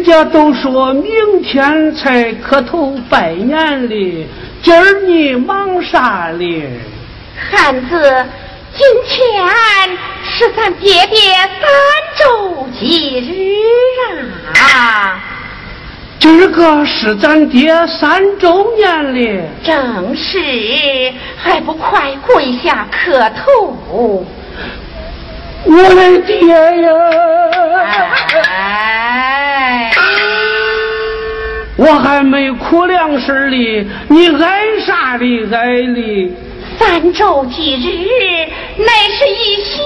人家都说明天才磕头拜年哩，今儿你忙啥哩？汉子，今天是咱爹爹三周吉日啊！今儿个是咱爹三周年哩。正是，还不快跪下磕头？我的爹呀！我还没哭两声哩，你挨啥哩挨哩？三周几日乃是一喜，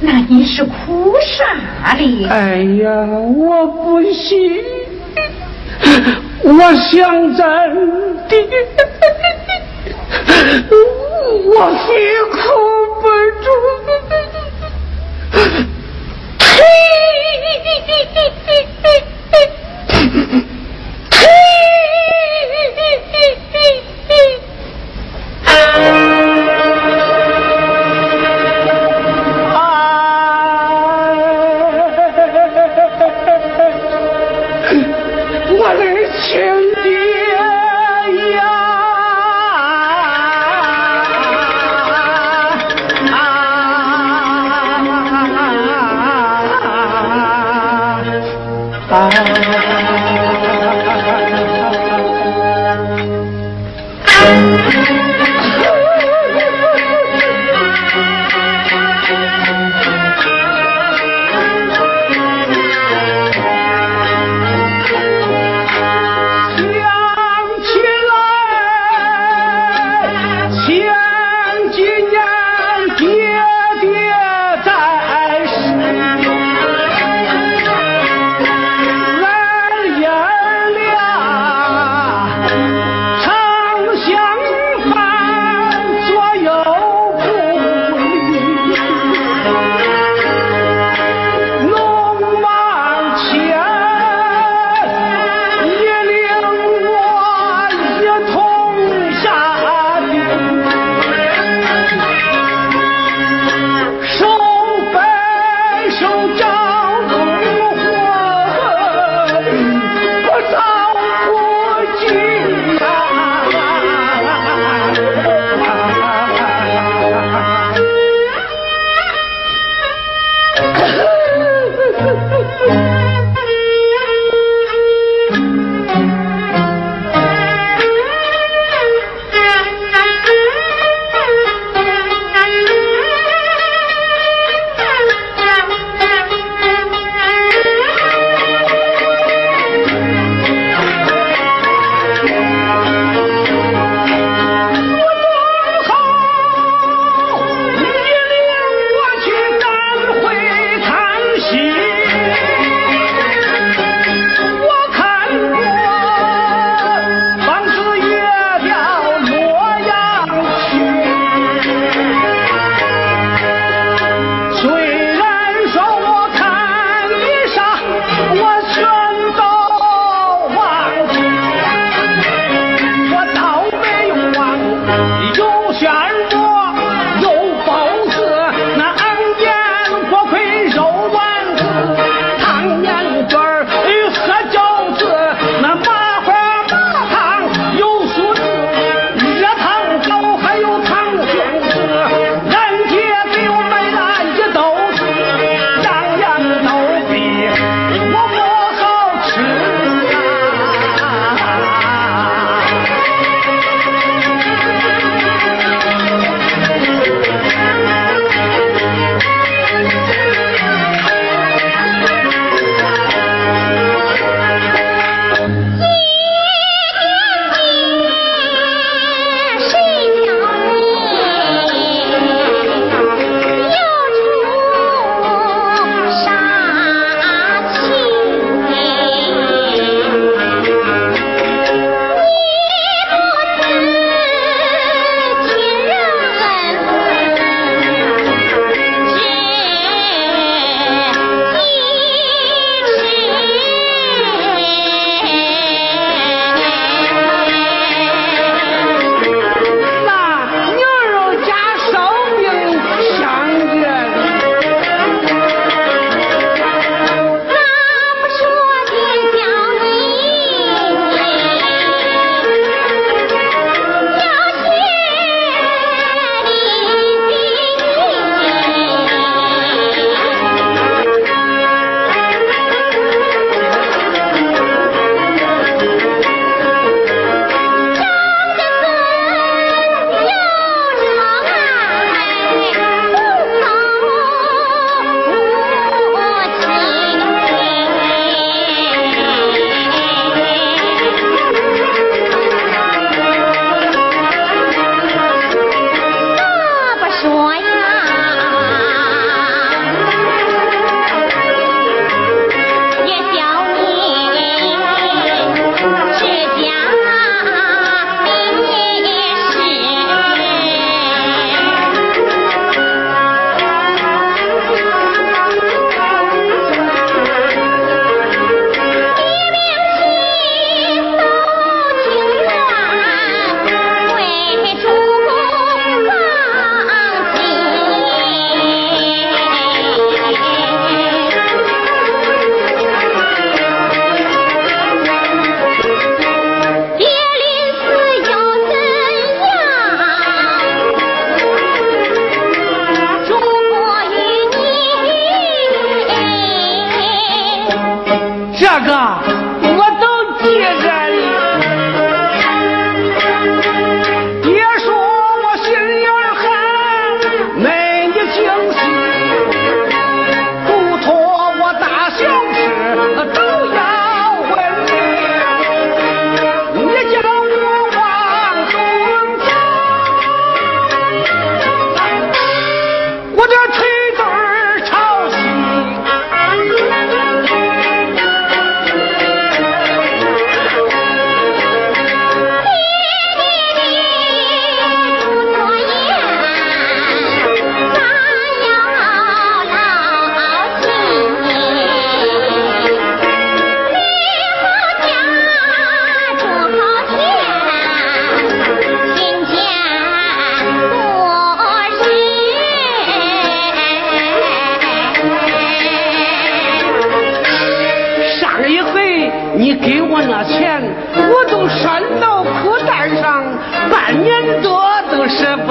那你是哭啥哩？哎呀，我不信，我想咱爹，我非哭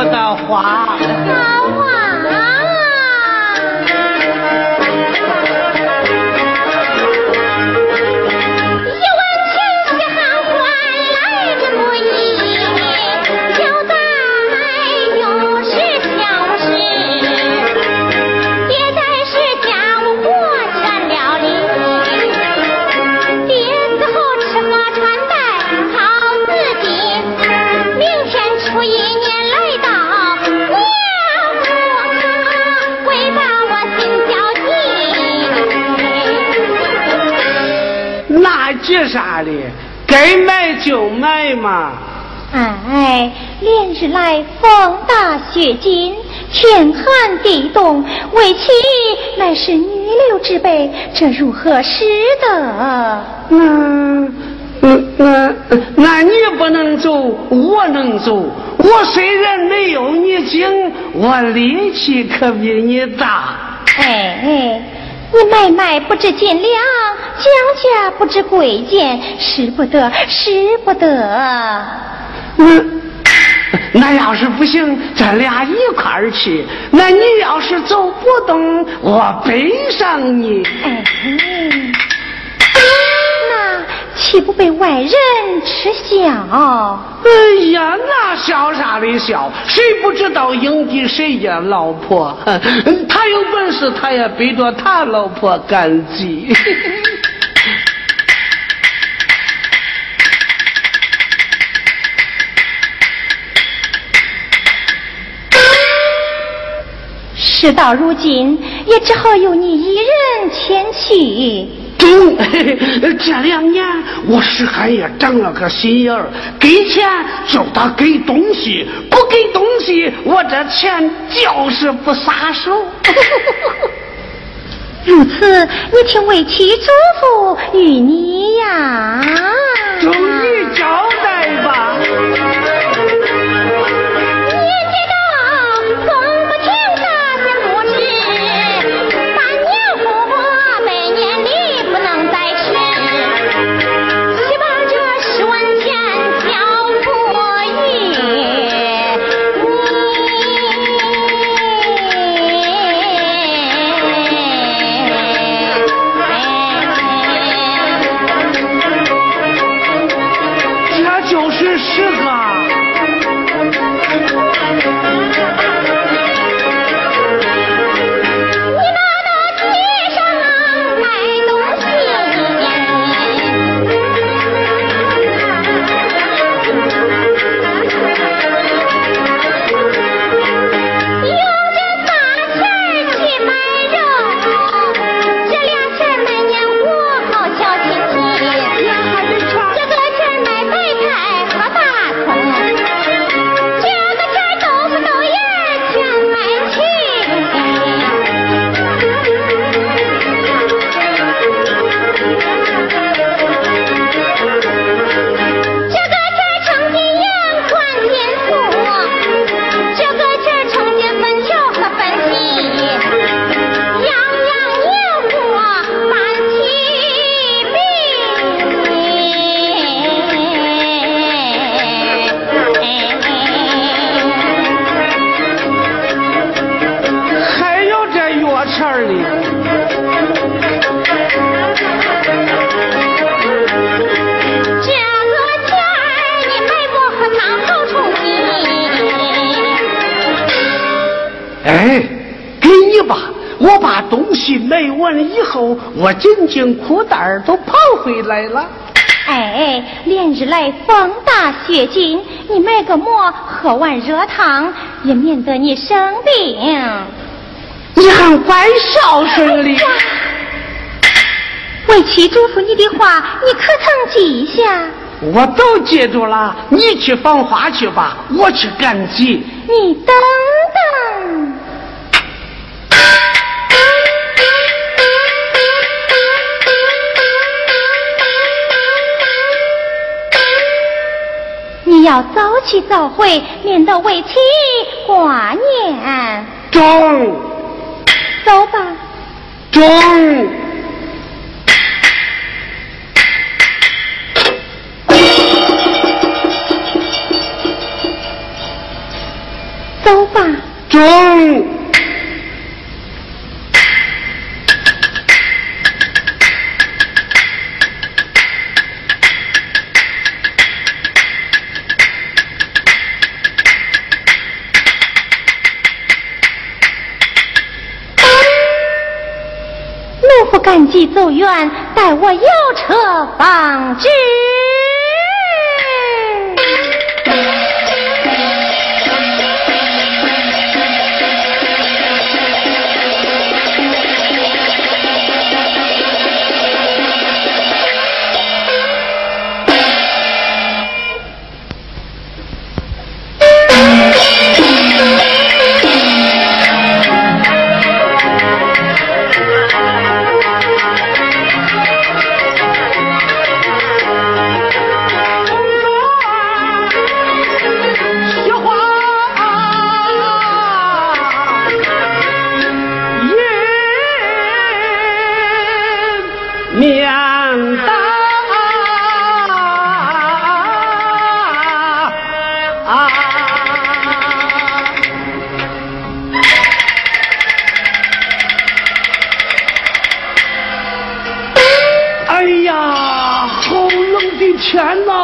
都舍不啥的？该买就买嘛！哎，连日来风大雪紧，天寒地冻，为妻乃是女流之辈，这如何使得？那那那你不能走，我能走。我虽然没有你精，我力气可比你大。哎。你买卖不知斤两，讲价不知贵贱，使不得，使不得。那那要是不行，咱俩一块儿去。那你要是走不动，我背上你。哎。岂不被外人耻笑？哎呀，那笑啥的笑？谁不知道影帝谁家老婆？他有本事，他也背着他老婆干鸡。事到如今，也只好由你一人前去。这两年我石汉也长了个心眼儿，给钱就得给东西，不给东西我这钱就是不撒手。如此，你请为妻嘱咐与你呀。后，我紧紧裤带都跑回来了。哎，连日来风大雪紧，你买个馍，喝碗热汤，也免得你生病。你还怪孝顺的。为妻嘱咐你的话，你可曾记下？我都记住了。你去放花去吧，我去赶集。你等等。要早去早回，免得为妻挂念。中。走吧。中。走吧。不愿，待我摇车方知。钱呢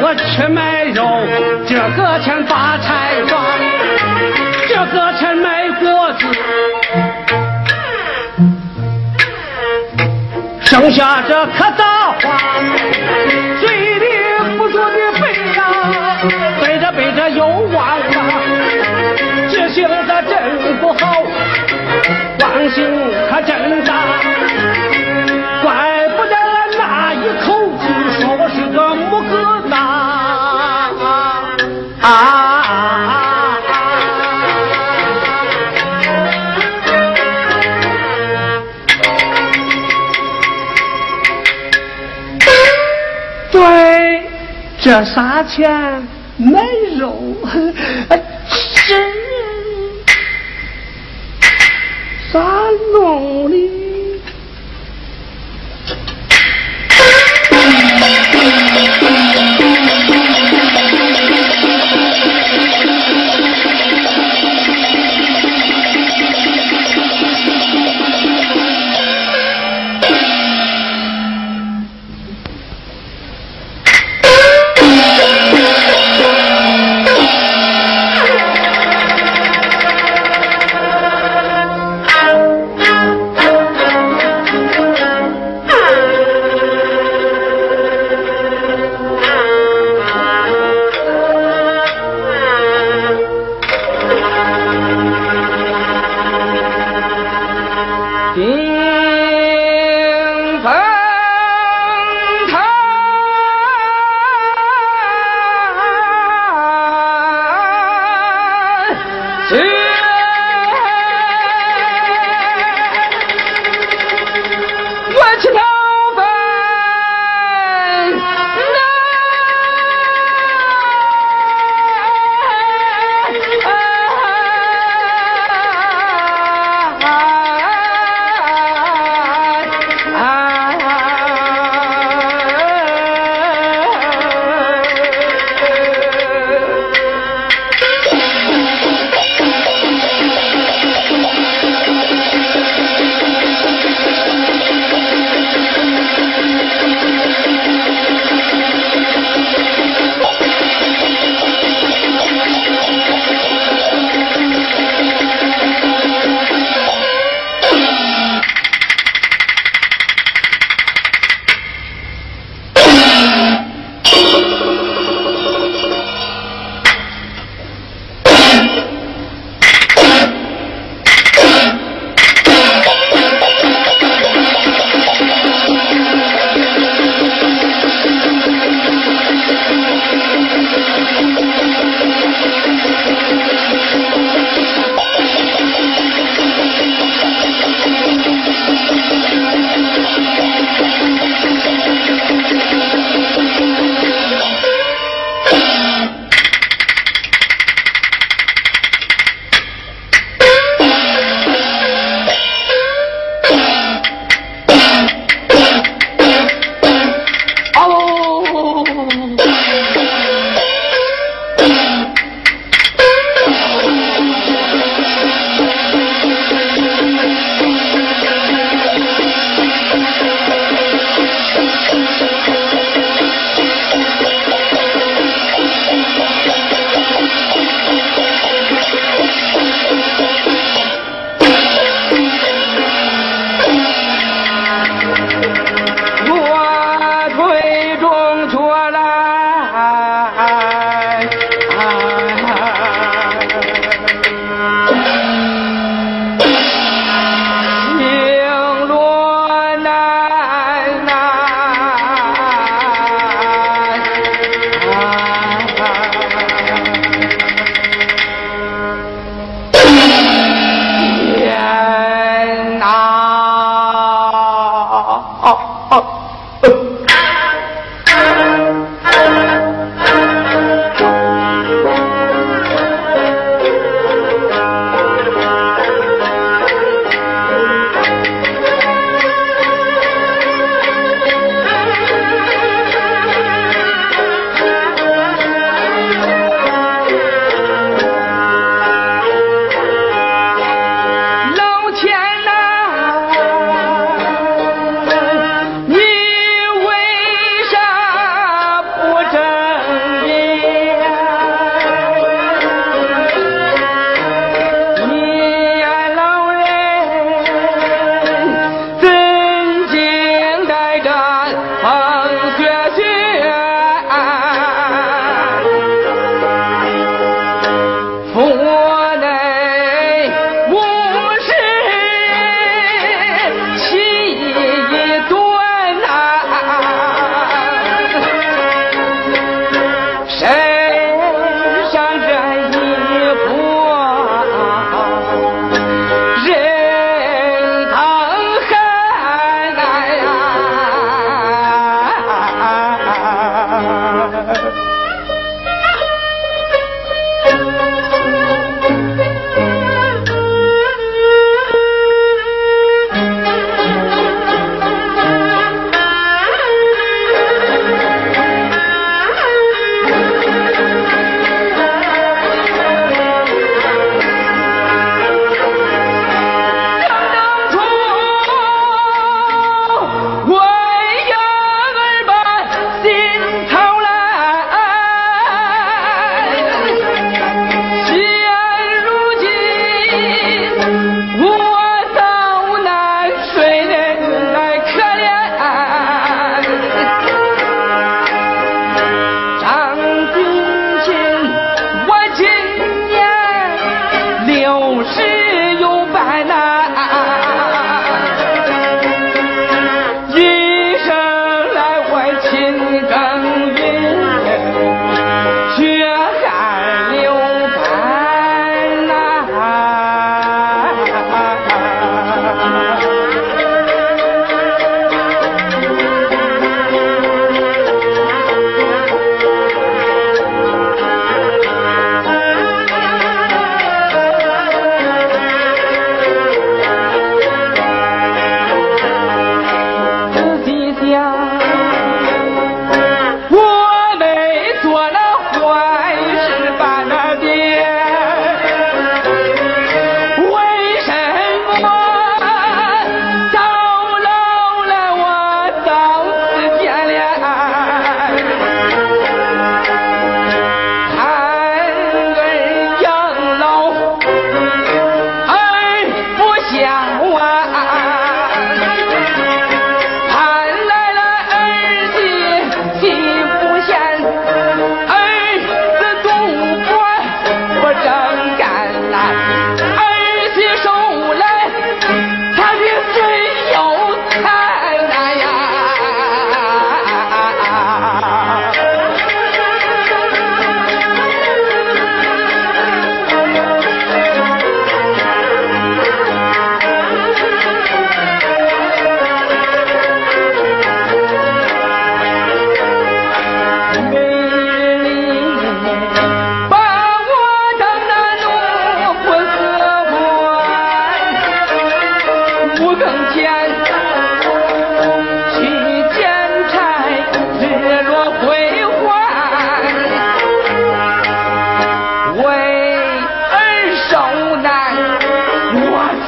我去卖肉，这个钱发财赚，这个钱买果子，剩下这可咋花？嘴里不住的背呀，背着背着又忘了，记性可真不好，忘性可真大。个木疙瘩啊。这啥钱买肉？这啥弄的？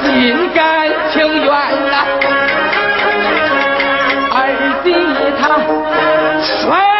心甘情愿呐二弟他摔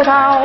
不，到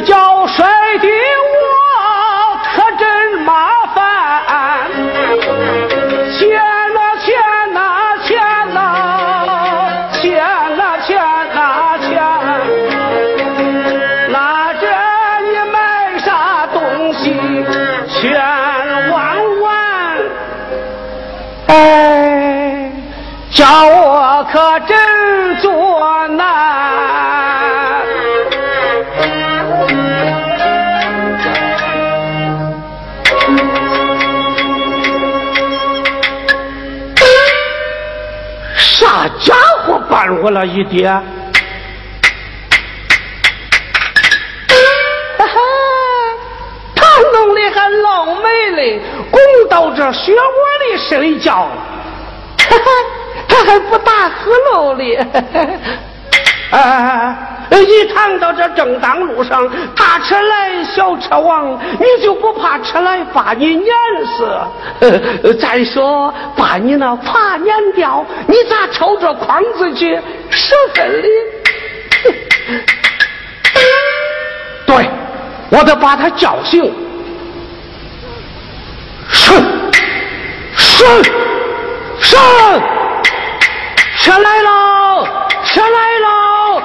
这我了一爹？哈哈，他弄的还老美嘞，拱到这雪窝里睡觉，哈哈，他还不打呼噜哩，哎。一躺到这正当路上，大车来小车往，你就不怕车来把你碾死？再说把你那耙碾掉，你咋抽着筐子去十分哩？对，我得把他叫醒。是是是，车来了，车来了，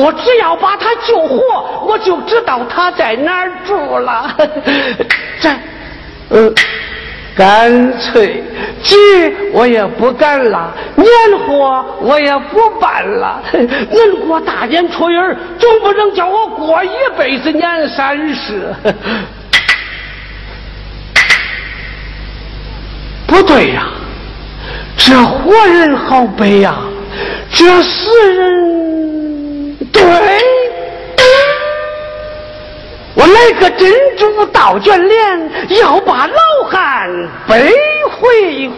我只要把他救活，我就知道他在哪儿住了。这，呃。干脆急我也不干了，年货我也不办了。恁过大年初一总不能叫我过一辈子年三十。不对呀，这活人好背呀，这死人对。我来个珍珠倒卷帘，要把老汉背回还。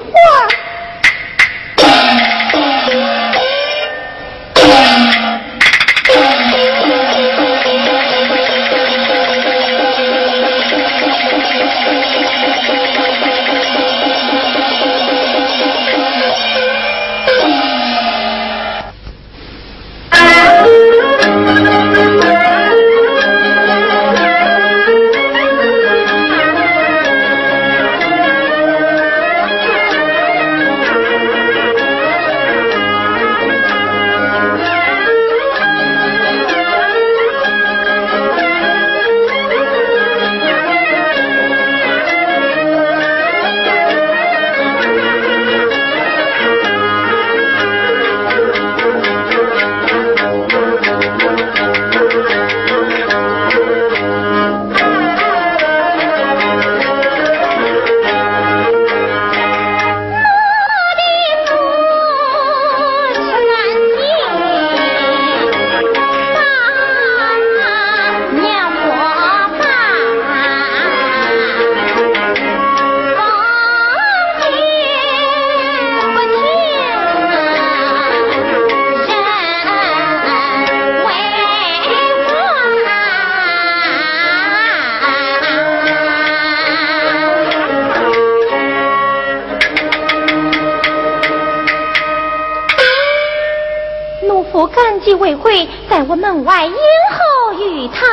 未会，在我门外迎候于他。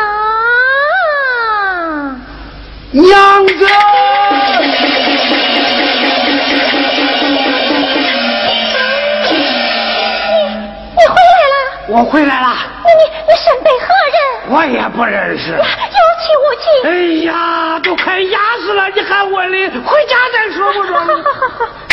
娘子，你你回来了？我回来了。你你身背何人？我也不认识。有气无气。哎呀，都快压死了，你还问哩？回家再说不说？好好好好。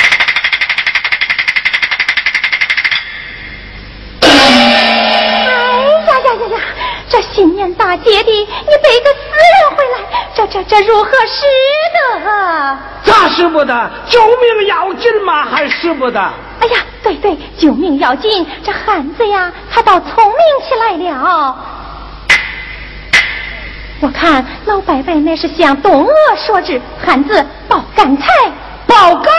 这新年大节的，你背个死人回来，这这这如何使得？咋使不得？救命要紧嘛，还使不得？哎呀，对对，救命要紧。这汉子呀，他倒聪明起来了。我看老伯伯那是向东娥说旨，汉子报干柴，报干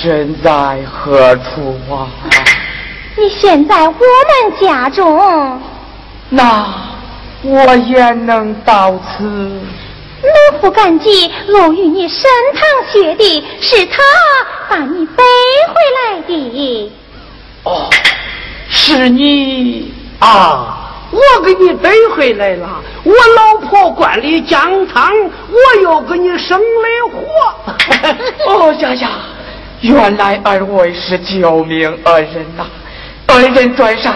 身在何处啊？你现在我们家中。那我也能到此。奴夫感激偶遇你身堂学弟，是他把你背回来的。哦，是你啊！我给你背回来了。我老婆管理姜汤，我又给你生了火。哦呀呀！原来二位是救命恩人呐！恩人转上，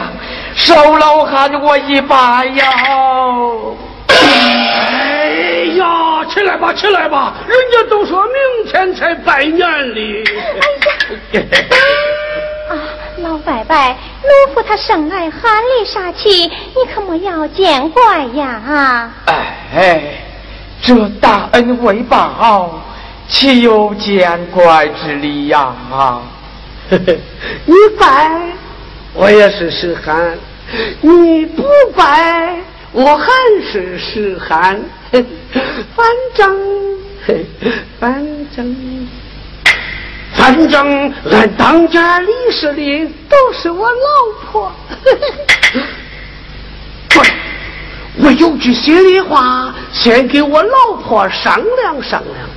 受老汉我一拜呀！哎呀，起来吧，起来吧，人家都说明天才拜年哩。哎呀！啊，老伯伯，奴夫他生来寒里杀气，你可莫要见怪呀！哎，这大恩为报，岂有见怪之理呀？啊，你拜，我也是实寒；你不拜，我还是实寒。反正，反正。反正俺当家理事的都是我老婆，对，我有句心里话，先给我老婆商量商量。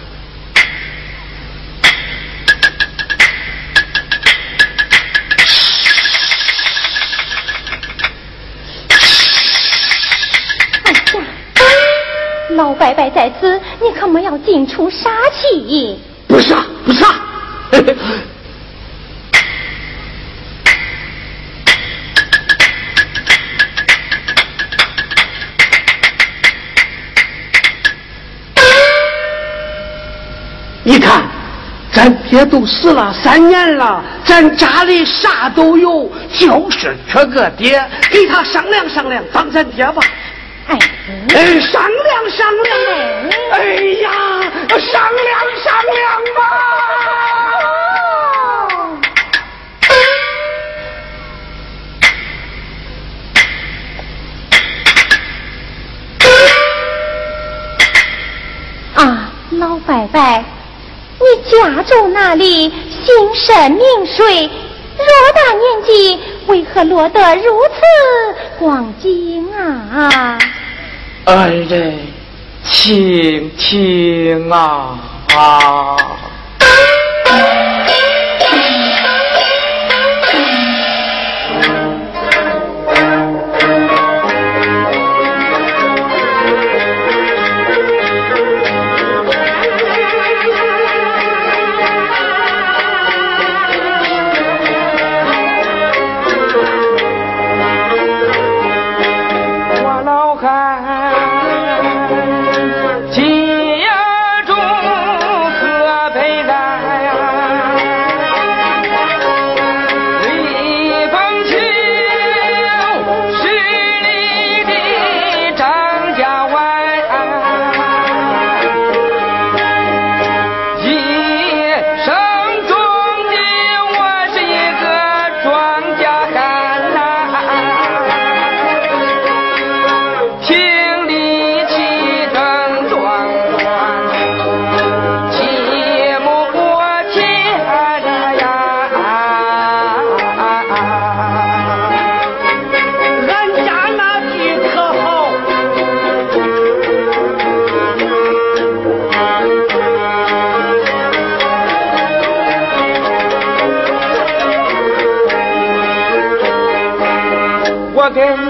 老伯伯在此，你可莫要尽出杀气。不杀，不杀。你看，咱爹都死了三年了，咱家里啥都有，就是缺个爹，给他商量商量，当咱爹吧。哎，哎，商量商量，哎呀，商量商量吧。啊，老伯伯，你家住哪里？姓甚名谁？偌大年纪，为何落得如此光景啊？二人，请听啊！啊 again.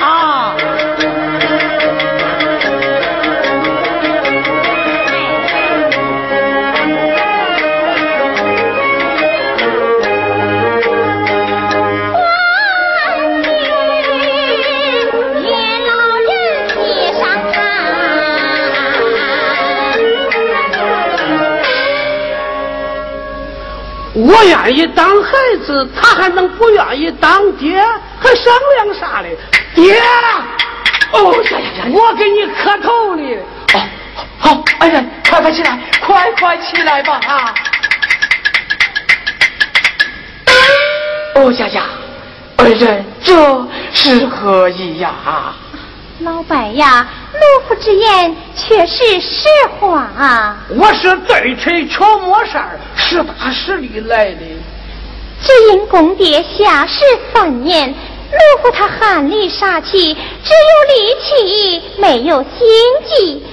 啊我愿意当孩子，他还能不愿意当爹？还商量啥嘞？爹！哦呀呀呀！我给你磕头哩！哦，好，爱人，快快起来，快快起来吧！啊！哦呀呀，恩人，这是何意呀？老伯呀，奴夫之言却是实话啊。我是对臣瞧没事儿，实打实的来的。只因公爹下世三年，他寒厉杀气，只有力气，没有心计。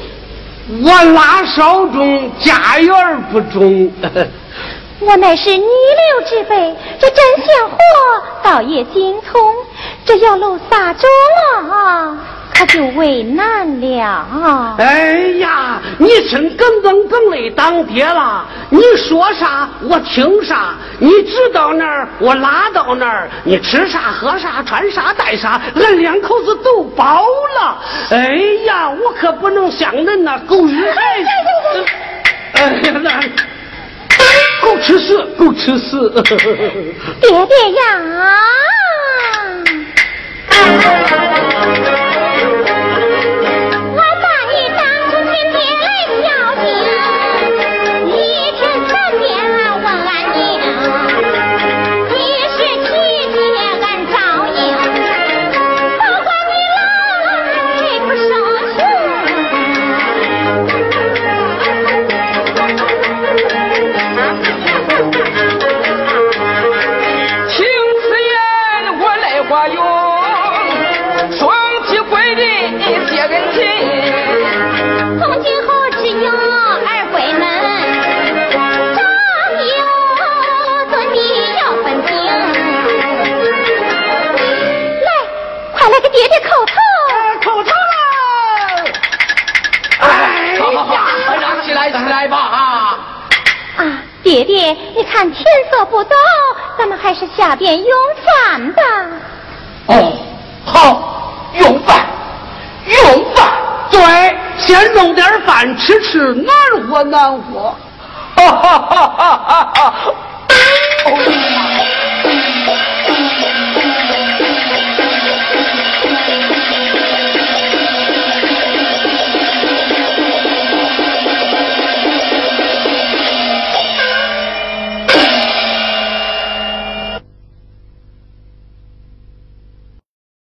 我拉少中，家园不中。我乃是女流之辈，这针线活倒也精通，这要露撒中了。他就为难了。哎呀，你真耿耿耿的当爹了！你说啥我听啥，你指到哪儿我拉到哪儿，你吃啥喝啥穿啥带啥，俺两口子都包了。哎呀，我可不能像恁那狗日孩子！哎呀，那狗吃屎，狗吃屎！爹爹呀！爹爹，你看天色不早，咱们还是下边用饭吧。哦，好，用饭，用饭。对，先弄点饭吃吃，暖和暖和。哈哈哈哈哈哈！